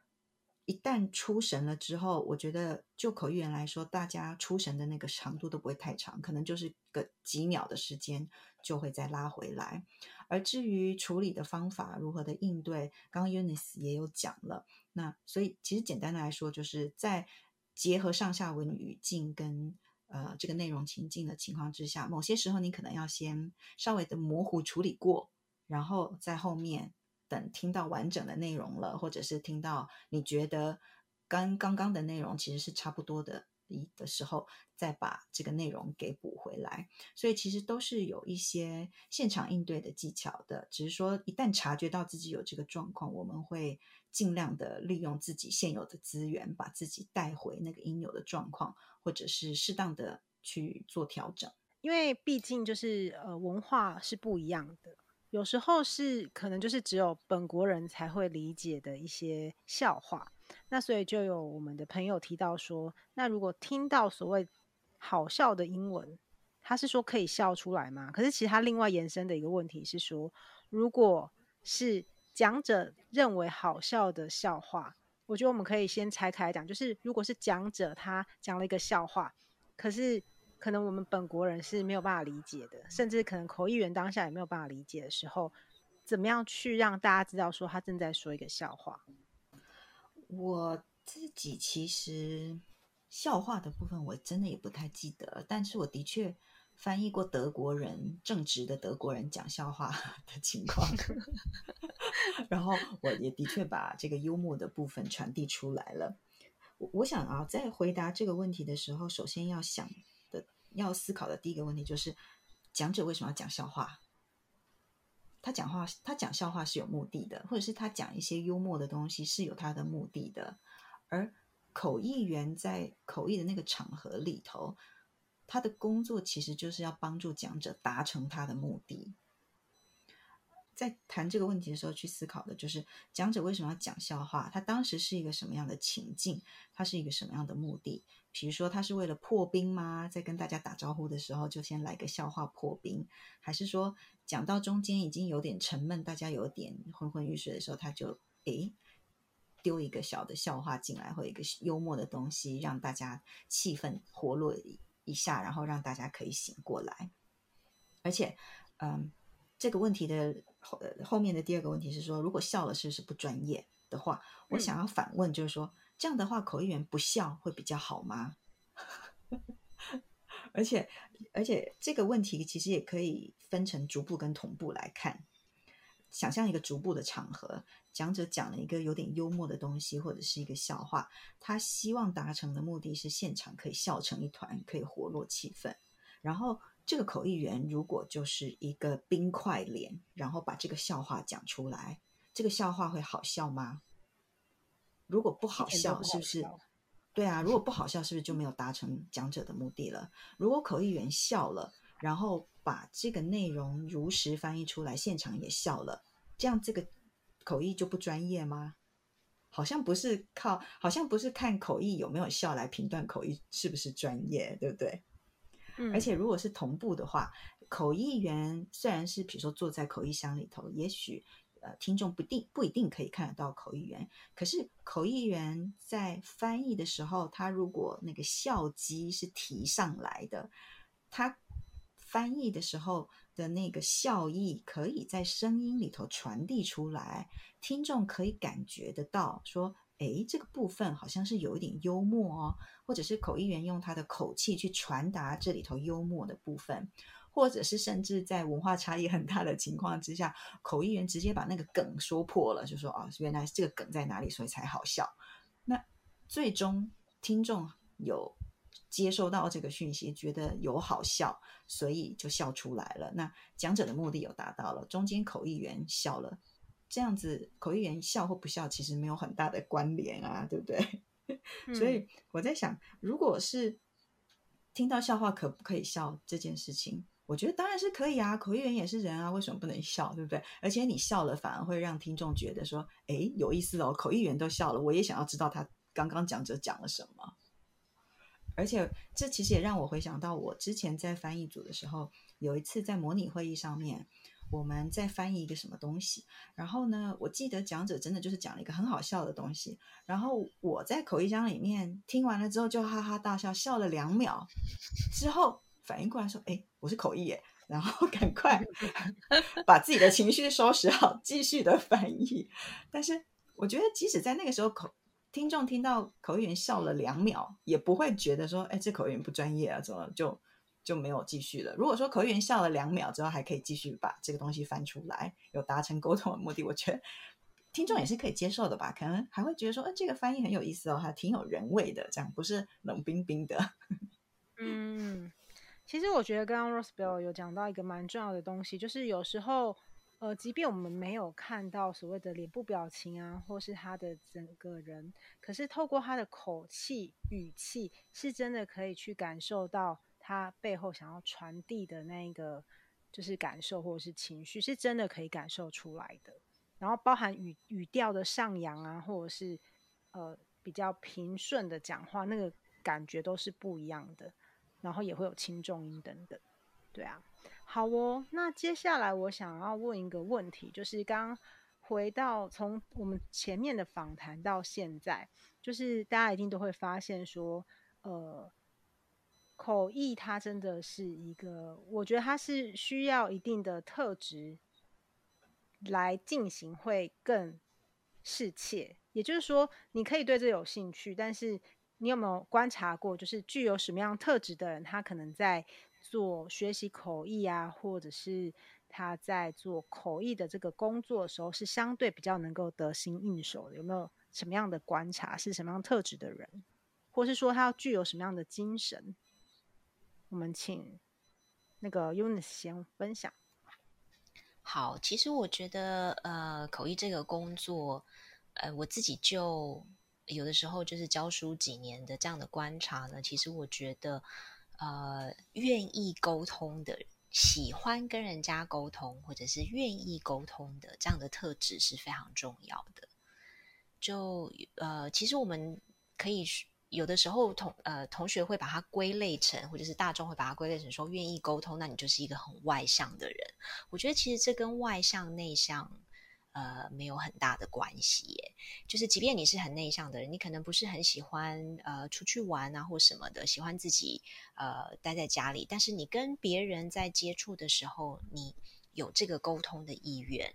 一旦出神了之后，我觉得就口译员来说，大家出神的那个长度都不会太长，可能就是个几秒的时间就会再拉回来。而至于处理的方法，如何的应对，刚刚 Unis 也有讲了。那所以其实简单的来说，就是在结合上下文语境跟呃这个内容情境的情况之下，某些时候你可能要先稍微的模糊处理过，然后在后面。等听到完整的内容了，或者是听到你觉得跟刚刚的内容其实是差不多的一的时候，再把这个内容给补回来。所以其实都是有一些现场应对的技巧的。只是说一旦察觉到自己有这个状况，我们会尽量的利用自己现有的资源，把自己带回那个应有的状况，或者是适当的去做调整。因为毕竟就是呃文化是不一样的。有时候是可能就是只有本国人才会理解的一些笑话，那所以就有我们的朋友提到说，那如果听到所谓好笑的英文，他是说可以笑出来吗？可是其实他另外延伸的一个问题是说，如果是讲者认为好笑的笑话，我觉得我们可以先拆开来讲，就是如果是讲者他讲了一个笑话，可是。可能我们本国人是没有办法理解的，甚至可能口译员当下也没有办法理解的时候，怎么样去让大家知道说他正在说一个笑话？我自己其实笑话的部分我真的也不太记得，但是我的确翻译过德国人正直的德国人讲笑话的情况，然后我也的确把这个幽默的部分传递出来了。我我想啊，在回答这个问题的时候，首先要想。要思考的第一个问题就是，讲者为什么要讲笑话？他讲话，他讲笑话是有目的的，或者是他讲一些幽默的东西是有他的目的的。而口译员在口译的那个场合里头，他的工作其实就是要帮助讲者达成他的目的。在谈这个问题的时候，去思考的就是讲者为什么要讲笑话？他当时是一个什么样的情境？他是一个什么样的目的？比如说，他是为了破冰吗？在跟大家打招呼的时候，就先来个笑话破冰？还是说，讲到中间已经有点沉闷，大家有点昏昏欲睡的时候，他就诶丢一个小的笑话进来，或一个幽默的东西，让大家气氛活络一下，然后让大家可以醒过来。而且，嗯，这个问题的后后面的第二个问题是说，如果笑了是不是不专业的话，我想要反问，就是说，嗯、这样的话，口译员不笑会比较好吗？而且，而且这个问题其实也可以分成逐步跟同步来看。想象一个逐步的场合，讲者讲了一个有点幽默的东西，或者是一个笑话，他希望达成的目的是现场可以笑成一团，可以活络气氛。然后，这个口译员如果就是一个冰块脸，然后把这个笑话讲出来，这个笑话会好笑吗？如果不好笑，是不是？对啊，如果 不好笑，是不是就没有达成讲者的目的了？如果口译员笑了，然后把这个内容如实翻译出来，现场也笑了，这样这个口译就不专业吗？好像不是靠，好像不是看口译有没有笑来评断口译是不是专业，对不对？嗯。而且如果是同步的话，口译员虽然是比如说坐在口译箱里头，也许。呃，听众不定不一定可以看得到口译员，可是口译员在翻译的时候，他如果那个笑肌是提上来的，他翻译的时候的那个笑意可以在声音里头传递出来，听众可以感觉得到，说，哎，这个部分好像是有一点幽默哦，或者是口译员用他的口气去传达这里头幽默的部分。或者是甚至在文化差异很大的情况之下，口译员直接把那个梗说破了，就说哦，原来这个梗在哪里，所以才好笑。那最终听众有接收到这个讯息，觉得有好笑，所以就笑出来了。那讲者的目的有达到了，中间口译员笑了，这样子口译员笑或不笑其实没有很大的关联啊，对不对？嗯、所以我在想，如果是听到笑话可不可以笑这件事情。我觉得当然是可以啊，口译员也是人啊，为什么不能笑，对不对？而且你笑了，反而会让听众觉得说，哎，有意思哦，口译员都笑了，我也想要知道他刚刚讲者讲了什么。而且这其实也让我回想到，我之前在翻译组的时候，有一次在模拟会议上面，我们在翻译一个什么东西，然后呢，我记得讲者真的就是讲了一个很好笑的东西，然后我在口译箱里面听完了之后就哈哈大笑，笑了两秒之后。反应过来说：“哎，我是口译耶，然后赶快 把自己的情绪收拾好，继续的翻译。但是我觉得，即使在那个时候，口听众听到口译员笑了两秒，也不会觉得说：‘哎，这口译员不专业啊，怎么就就没有继续了？’如果说口译员笑了两秒之后，还可以继续把这个东西翻出来，有达成沟通的目的，我觉得听众也是可以接受的吧？可能还会觉得说：‘哎，这个翻译很有意思哦，还挺有人味的，这样不是冷冰冰的。’嗯。”其实我觉得刚刚 Rosebell 有讲到一个蛮重要的东西，就是有时候，呃，即便我们没有看到所谓的脸部表情啊，或是他的整个人，可是透过他的口气、语气，是真的可以去感受到他背后想要传递的那一个就是感受或者是情绪，是真的可以感受出来的。然后包含语语调的上扬啊，或者是呃比较平顺的讲话，那个感觉都是不一样的。然后也会有轻重音等等，对啊，好哦。那接下来我想要问一个问题，就是刚回到从我们前面的访谈到现在，就是大家一定都会发现说，呃，口译它真的是一个，我觉得它是需要一定的特质来进行会更适切。也就是说，你可以对这有兴趣，但是。你有没有观察过，就是具有什么样特质的人，他可能在做学习口译啊，或者是他在做口译的这个工作的时候，是相对比较能够得心应手的？有没有什么样的观察？是什么样特质的人，或是说他要具有什么样的精神？我们请那个 Unis 先分享。好，其实我觉得，呃，口译这个工作，呃，我自己就。有的时候就是教书几年的这样的观察呢，其实我觉得，呃，愿意沟通的、喜欢跟人家沟通，或者是愿意沟通的这样的特质是非常重要的。就呃，其实我们可以有的时候同呃同学会把它归类成，或者是大众会把它归类成说愿意沟通，那你就是一个很外向的人。我觉得其实这跟外向内向。呃没有很大的关系耶。就是即便你是很内向的人，你可能不是很喜欢呃出去玩啊或什么的，喜欢自己呃待在家里，但是你跟别人在接触的时候，你有这个沟通的意愿。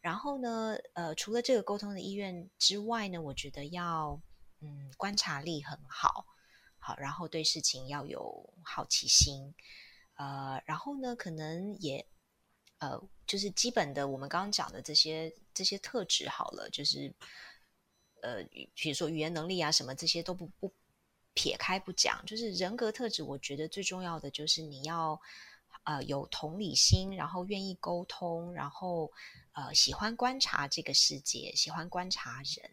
然后呢，呃，除了这个沟通的意愿之外呢，我觉得要嗯观察力很好，好，然后对事情要有好奇心，呃，然后呢，可能也呃就是基本的我们刚刚讲的这些这些特质好了，就是呃，比如说语言能力啊什么这些都不不撇开不讲，就是人格特质，我觉得最重要的就是你要呃有同理心，然后愿意沟通，然后。呃，喜欢观察这个世界，喜欢观察人。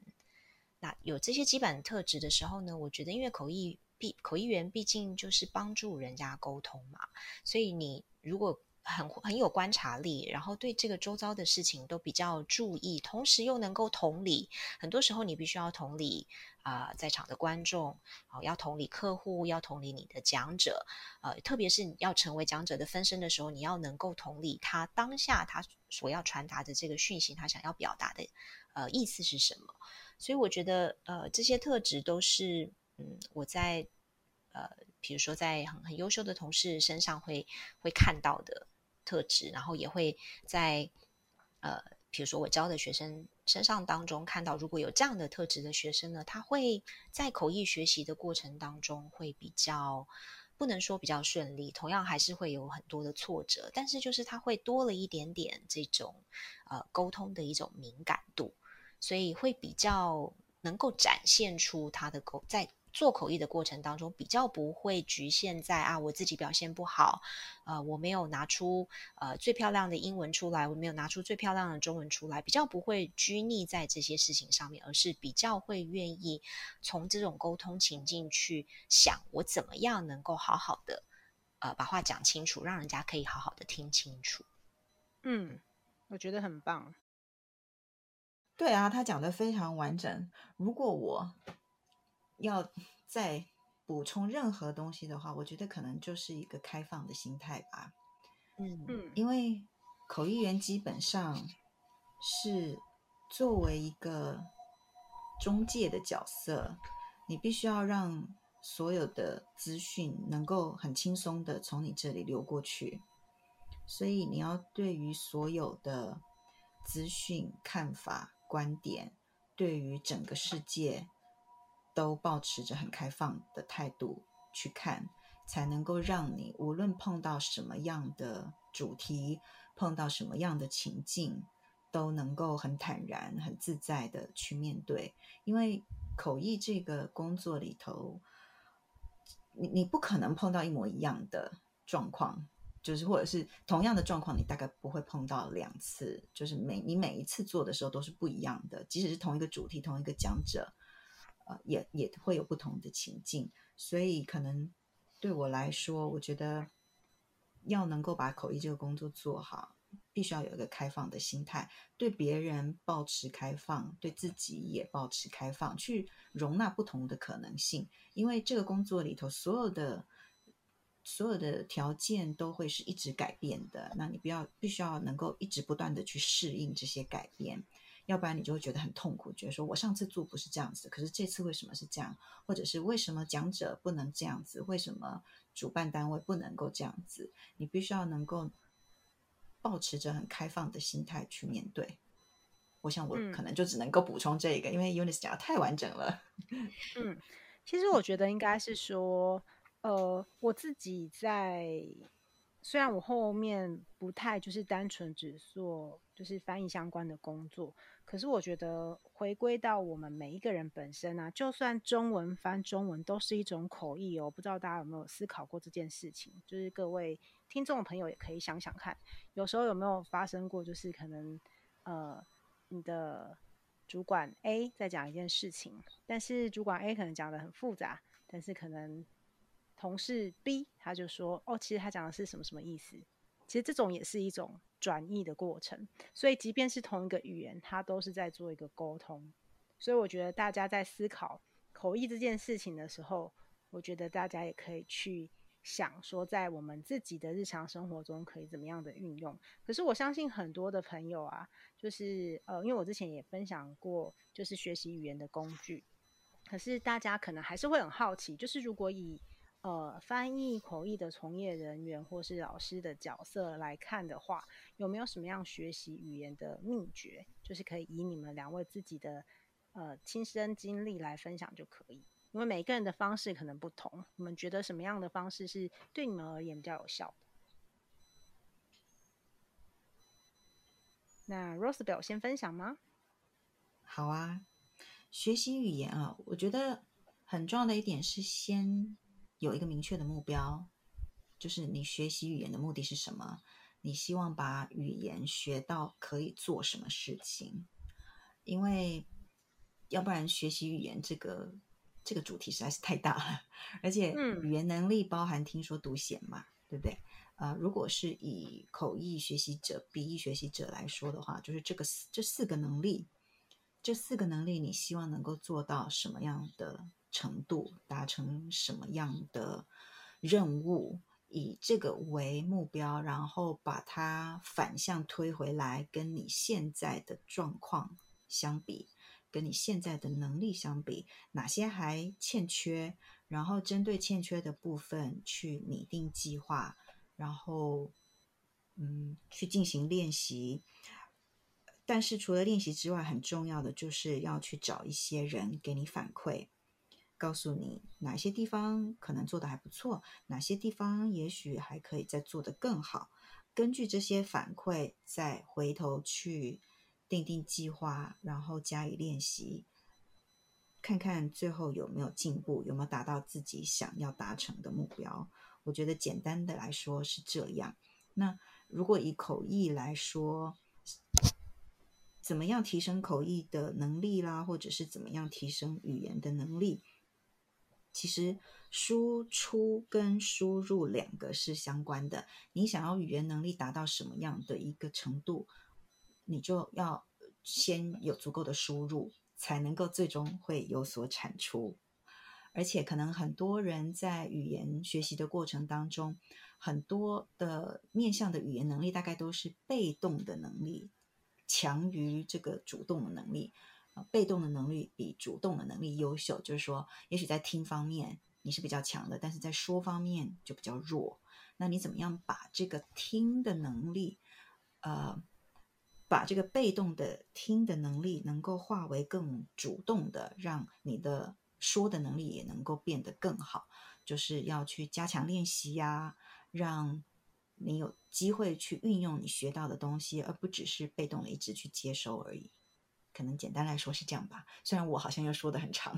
那有这些基本特质的时候呢，我觉得，因为口译毕口译员毕竟就是帮助人家沟通嘛，所以你如果很很有观察力，然后对这个周遭的事情都比较注意，同时又能够同理，很多时候你必须要同理。啊、在场的观众，哦，要同理客户，要同理你的讲者，呃，特别是你要成为讲者的分身的时候，你要能够同理他当下他所要传达的这个讯息，他想要表达的呃意思是什么。所以我觉得，呃，这些特质都是，嗯，我在呃，比如说在很很优秀的同事身上会会看到的特质，然后也会在呃。比如说，我教的学生身上当中看到，如果有这样的特质的学生呢，他会在口译学习的过程当中会比较，不能说比较顺利，同样还是会有很多的挫折，但是就是他会多了一点点这种呃沟通的一种敏感度，所以会比较能够展现出他的沟在。做口译的过程当中，比较不会局限在啊，我自己表现不好，呃，我没有拿出呃最漂亮的英文出来，我没有拿出最漂亮的中文出来，比较不会拘泥在这些事情上面，而是比较会愿意从这种沟通情境去想，我怎么样能够好好的呃把话讲清楚，让人家可以好好的听清楚。嗯，我觉得很棒。对啊，他讲的非常完整。如果我要再补充任何东西的话，我觉得可能就是一个开放的心态吧。嗯嗯，因为口译员基本上是作为一个中介的角色，你必须要让所有的资讯能够很轻松的从你这里流过去，所以你要对于所有的资讯、看法、观点，对于整个世界。都保持着很开放的态度去看，才能够让你无论碰到什么样的主题，碰到什么样的情境，都能够很坦然、很自在的去面对。因为口译这个工作里头，你你不可能碰到一模一样的状况，就是或者是同样的状况，你大概不会碰到两次，就是每你每一次做的时候都是不一样的，即使是同一个主题、同一个讲者。也也会有不同的情境，所以可能对我来说，我觉得要能够把口译这个工作做好，必须要有一个开放的心态，对别人保持开放，对自己也保持开放，去容纳不同的可能性。因为这个工作里头，所有的所有的条件都会是一直改变的，那你不要必须要能够一直不断的去适应这些改变。要不然你就会觉得很痛苦，觉得说我上次做不是这样子，可是这次为什么是这样？或者是为什么讲者不能这样子？为什么主办单位不能够这样子？你必须要能够保持着很开放的心态去面对。我想我可能就只能够补充这个，嗯、因为 Eunice 讲的太完整了。嗯，其实我觉得应该是说，呃，我自己在。虽然我后面不太就是单纯只做就是翻译相关的工作，可是我觉得回归到我们每一个人本身啊，就算中文翻中文都是一种口译哦。不知道大家有没有思考过这件事情？就是各位听众朋友也可以想想看，有时候有没有发生过，就是可能呃你的主管 A 在讲一件事情，但是主管 A 可能讲得很复杂，但是可能。同事 B 他就说：“哦，其实他讲的是什么什么意思？其实这种也是一种转译的过程。所以，即便是同一个语言，他都是在做一个沟通。所以，我觉得大家在思考口译这件事情的时候，我觉得大家也可以去想说，在我们自己的日常生活中可以怎么样的运用。可是我相信很多的朋友啊，就是呃，因为我之前也分享过，就是学习语言的工具。可是大家可能还是会很好奇，就是如果以呃翻译口译的从业人员或是老师的角色来看的话，有没有什么样学习语言的秘诀？就是可以以你们两位自己的呃亲身经历来分享就可以。因为每个人的方式可能不同，你们觉得什么样的方式是对你们而言比较有效的？那 Rosabelle 先分享吗？好啊，学习语言啊，我觉得很重要的一点是先有一个明确的目标，就是你学习语言的目的是什么？你希望把语言学到可以做什么事情？因为要不然学习语言这个。这个主题实在是太大了，而且语言能力包含听说读写嘛，嗯、对不对？呃，如果是以口译学习者、笔译学习者来说的话，就是这个这四个能力，这四个能力，你希望能够做到什么样的程度，达成什么样的任务，以这个为目标，然后把它反向推回来，跟你现在的状况相比。跟你现在的能力相比，哪些还欠缺？然后针对欠缺的部分去拟定计划，然后嗯，去进行练习。但是除了练习之外，很重要的就是要去找一些人给你反馈，告诉你哪些地方可能做得还不错，哪些地方也许还可以再做得更好。根据这些反馈，再回头去。定定计划，然后加以练习，看看最后有没有进步，有没有达到自己想要达成的目标。我觉得简单的来说是这样。那如果以口译来说，怎么样提升口译的能力啦，或者是怎么样提升语言的能力？其实输出跟输入两个是相关的。你想要语言能力达到什么样的一个程度？你就要先有足够的输入，才能够最终会有所产出。而且，可能很多人在语言学习的过程当中，很多的面向的语言能力，大概都是被动的能力，强于这个主动的能力。被动的能力比主动的能力优秀，就是说，也许在听方面你是比较强的，但是在说方面就比较弱。那你怎么样把这个听的能力，呃，把这个被动的听的能力能够化为更主动的，让你的说的能力也能够变得更好，就是要去加强练习呀，让你有机会去运用你学到的东西，而不只是被动的一直去接收而已。可能简单来说是这样吧，虽然我好像又说的很长。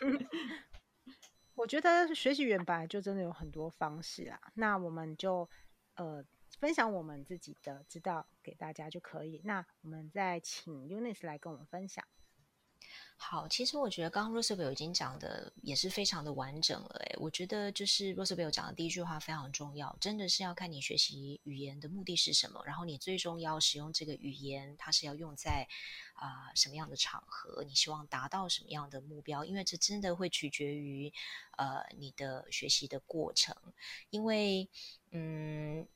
我觉得学习语言本来就真的有很多方式啦，那我们就呃。分享我们自己的知道给大家就可以。那我们再请 Eunice 来跟我们分享。好，其实我觉得刚刚 Rosabelle 已经讲的也是非常的完整了。诶，我觉得就是 Rosabelle 讲的第一句话非常重要，真的是要看你学习语言的目的是什么，然后你最终要使用这个语言，它是要用在啊、什么样的场合，你希望达到什么样的目标，因为这真的会取决于呃你的学习的过程，因为嗯。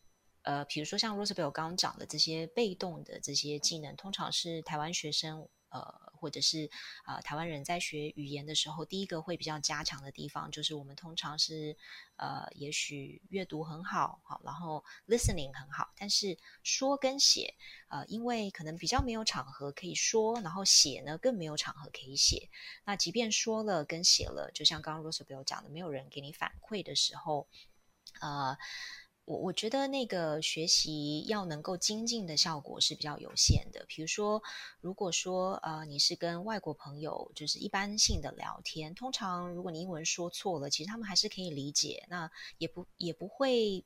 呃，比如说像 Rosabelle 刚刚讲的这些被动的这些技能，通常是台湾学生，呃，或者是啊、呃、台湾人在学语言的时候，第一个会比较加强的地方，就是我们通常是呃，也许阅读很好，好，然后 listening 很好，但是说跟写，呃，因为可能比较没有场合可以说，然后写呢更没有场合可以写。那即便说了跟写了，就像刚刚 Rosabelle 讲的，没有人给你反馈的时候，呃。我我觉得那个学习要能够精进的效果是比较有限的。比如说，如果说呃你是跟外国朋友就是一般性的聊天，通常如果你英文说错了，其实他们还是可以理解，那也不也不会。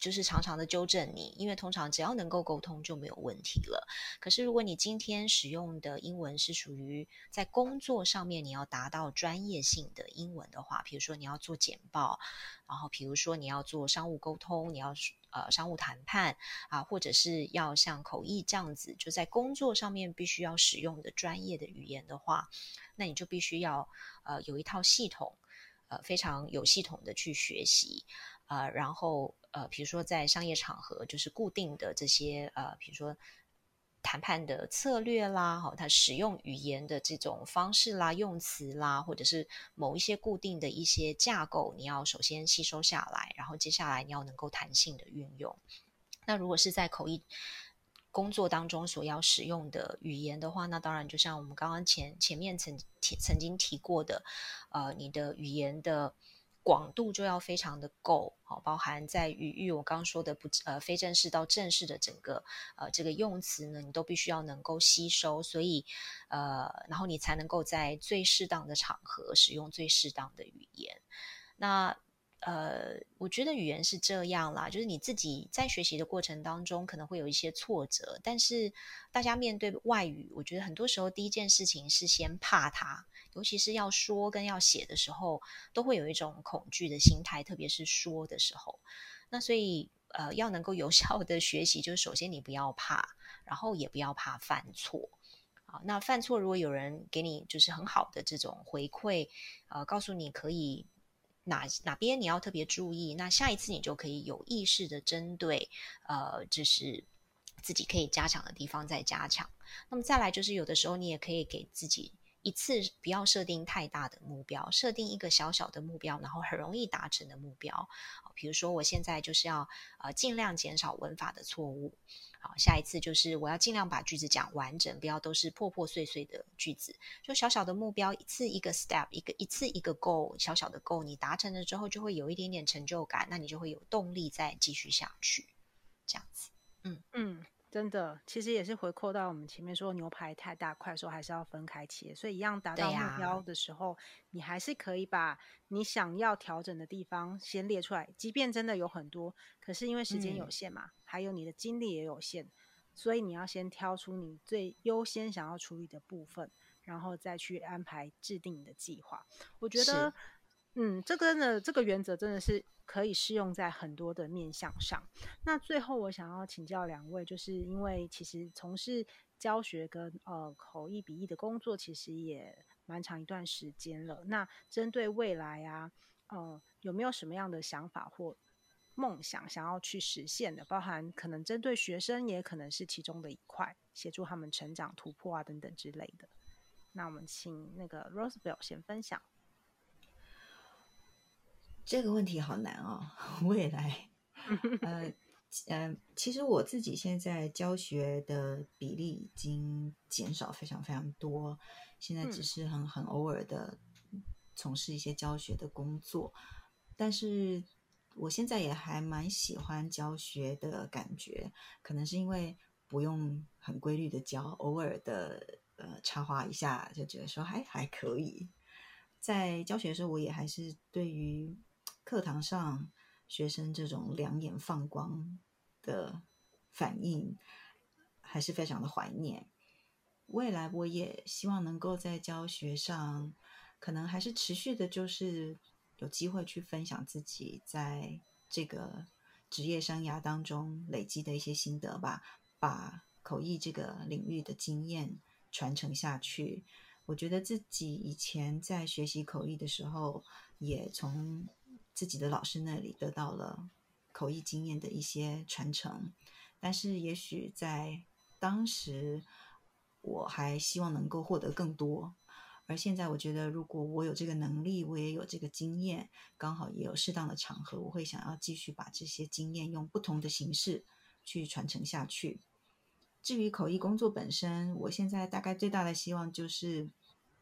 就是常常的纠正你，因为通常只要能够沟通就没有问题了。可是如果你今天使用的英文是属于在工作上面你要达到专业性的英文的话，比如说你要做简报，然后比如说你要做商务沟通，你要呃商务谈判啊，或者是要像口译这样子，就在工作上面必须要使用的专业的语言的话，那你就必须要呃有一套系统。呃非常有系统的去学习，呃，然后呃，比如说在商业场合，就是固定的这些呃，比如说。谈判的策略啦，好，他使用语言的这种方式啦、用词啦，或者是某一些固定的一些架构，你要首先吸收下来，然后接下来你要能够弹性的运用。那如果是在口译工作当中所要使用的语言的话，那当然就像我们刚刚前前面曾曾经提过的，呃，你的语言的。广度就要非常的够，好，包含在语域，我刚刚说的不呃非正式到正式的整个呃这个用词呢，你都必须要能够吸收，所以呃，然后你才能够在最适当的场合使用最适当的语言。那呃，我觉得语言是这样啦，就是你自己在学习的过程当中可能会有一些挫折，但是大家面对外语，我觉得很多时候第一件事情是先怕它。尤其是要说跟要写的时候，都会有一种恐惧的心态，特别是说的时候。那所以，呃，要能够有效的学习，就是首先你不要怕，然后也不要怕犯错。啊，那犯错如果有人给你就是很好的这种回馈，呃，告诉你可以哪哪边你要特别注意，那下一次你就可以有意识的针对，呃，就是自己可以加强的地方再加强。那么再来就是有的时候你也可以给自己。一次不要设定太大的目标，设定一个小小的目标，然后很容易达成的目标。比如说我现在就是要呃尽量减少文法的错误。好，下一次就是我要尽量把句子讲完整，不要都是破破碎碎的句子。就小小的目标，一次一个 step，一个一次一个 goal，小小的 goal，你达成了之后就会有一点点成就感，那你就会有动力再继续下去。这样子，嗯嗯。真的，其实也是回扣到我们前面说牛排太大块的时候，还是要分开切。所以一样达到目标的时候，你还是可以把你想要调整的地方先列出来。即便真的有很多，可是因为时间有限嘛，嗯、还有你的精力也有限，所以你要先挑出你最优先想要处理的部分，然后再去安排制定你的计划。我觉得，嗯，这个真的这个原则真的是。可以适用在很多的面向上。那最后我想要请教两位，就是因为其实从事教学跟呃口译笔译的工作，其实也蛮长一段时间了。那针对未来啊，呃，有没有什么样的想法或梦想想要去实现的？包含可能针对学生，也可能是其中的一块，协助他们成长、突破啊等等之类的。那我们请那个 Rosebell 先分享。这个问题好难哦。未来，呃，呃，其实我自己现在教学的比例已经减少非常非常多，现在只是很很偶尔的从事一些教学的工作。但是我现在也还蛮喜欢教学的感觉，可能是因为不用很规律的教，偶尔的呃插花一下，就觉得说还还可以。在教学的时候，我也还是对于。课堂上学生这种两眼放光的反应，还是非常的怀念。未来我也希望能够在教学上，可能还是持续的，就是有机会去分享自己在这个职业生涯当中累积的一些心得吧，把口译这个领域的经验传承下去。我觉得自己以前在学习口译的时候，也从自己的老师那里得到了口译经验的一些传承，但是也许在当时我还希望能够获得更多，而现在我觉得如果我有这个能力，我也有这个经验，刚好也有适当的场合，我会想要继续把这些经验用不同的形式去传承下去。至于口译工作本身，我现在大概最大的希望就是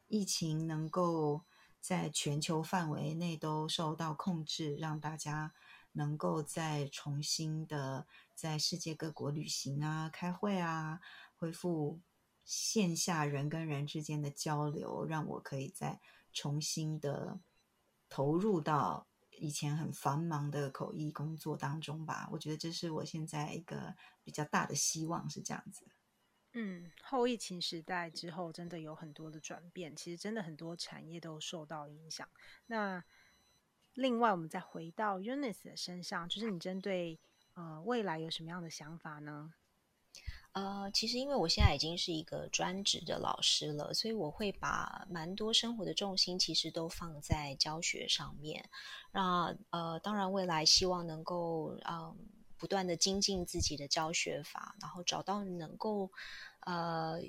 疫情能够。在全球范围内都受到控制，让大家能够再重新的在世界各国旅行啊、开会啊，恢复线下人跟人之间的交流，让我可以再重新的投入到以前很繁忙的口译工作当中吧。我觉得这是我现在一个比较大的希望，是这样子。嗯，后疫情时代之后，真的有很多的转变。其实，真的很多产业都受到影响。那另外，我们再回到 UNICE 的身上，就是你针对呃未来有什么样的想法呢？呃，其实因为我现在已经是一个专职的老师了，所以我会把蛮多生活的重心其实都放在教学上面。那呃，当然未来希望能够嗯、不断的精进自己的教学法，然后找到能够呃。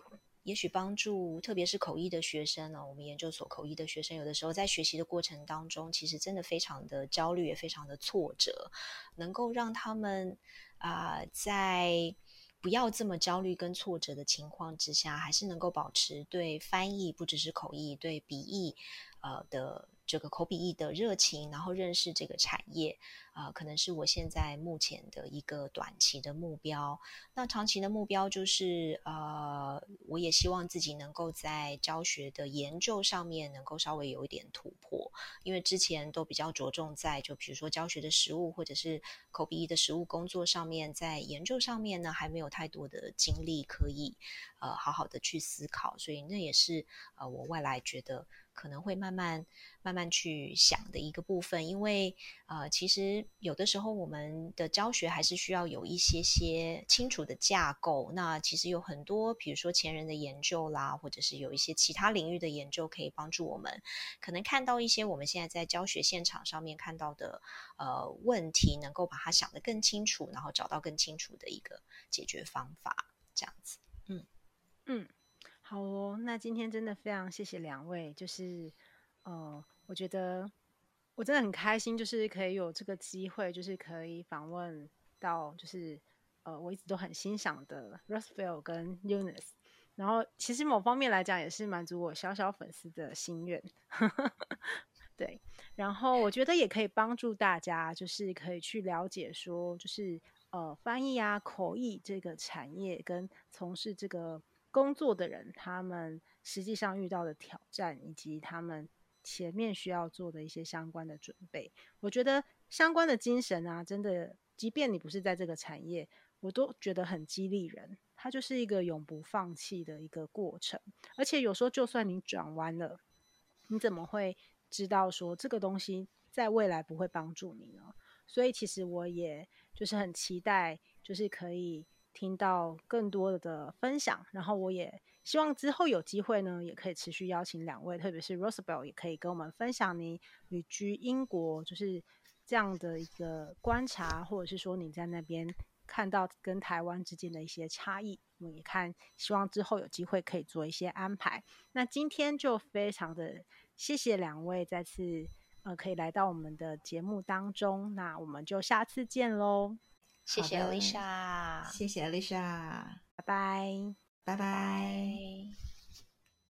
也许帮助，特别是口译的学生呢，我们研究所口译的学生，有的时候在学习的过程当中，其实真的非常的焦虑，也非常的挫折。能够让他们啊、在不要这么焦虑跟挫折的情况之下，还是能够保持对翻译，不只是口译，对笔译，呃的。这个口笔译的热情，然后认识这个产业，啊、可能是我现在目前的一个短期的目标。那长期的目标就是，呃，我也希望自己能够在教学的研究上面能够稍微有一点突破，因为之前都比较着重在，就比如说教学的实务或者是口笔译的实务工作上面，在研究上面呢，还没有太多的精力可以，呃，好好的去思考，所以那也是，呃，我未来觉得。可能会慢慢慢慢去想的一个部分，因为呃，其实有的时候我们的教学还是需要有一些些清楚的架构。那其实有很多，比如说前人的研究啦，或者是有一些其他领域的研究，可以帮助我们可能看到一些我们现在在教学现场上面看到的呃问题，能够把它想得更清楚，然后找到更清楚的一个解决方法，这样子。嗯嗯。好哦，那今天真的非常谢谢两位，就是呃，我觉得我真的很开心，就是可以有这个机会，就是可以访问到，就是呃，我一直都很欣赏的 Roswell 跟 Eunice，然后其实某方面来讲，也是满足我小小粉丝的心愿，对，然后我觉得也可以帮助大家，就是可以去了解说，就是呃，翻译啊、口译这个产业跟从事这个。工作的人，他们实际上遇到的挑战，以及他们前面需要做的一些相关的准备，我觉得相关的精神啊，真的，即便你不是在这个产业，我都觉得很激励人。它就是一个永不放弃的一个过程，而且有时候就算你转弯了，你怎么会知道说这个东西在未来不会帮助你呢？所以其实我也就是很期待，就是可以。听到更多的分享，然后我也希望之后有机会呢，也可以持续邀请两位，特别是 Rosabelle 也可以跟我们分享你旅居英国就是这样的一个观察，或者是说你在那边看到跟台湾之间的一些差异。我们也看，希望之后有机会可以做一些安排。那今天就非常的谢谢两位再次呃可以来到我们的节目当中，那我们就下次见喽。谢谢 Alicia，谢谢 Alicia，拜拜，拜拜。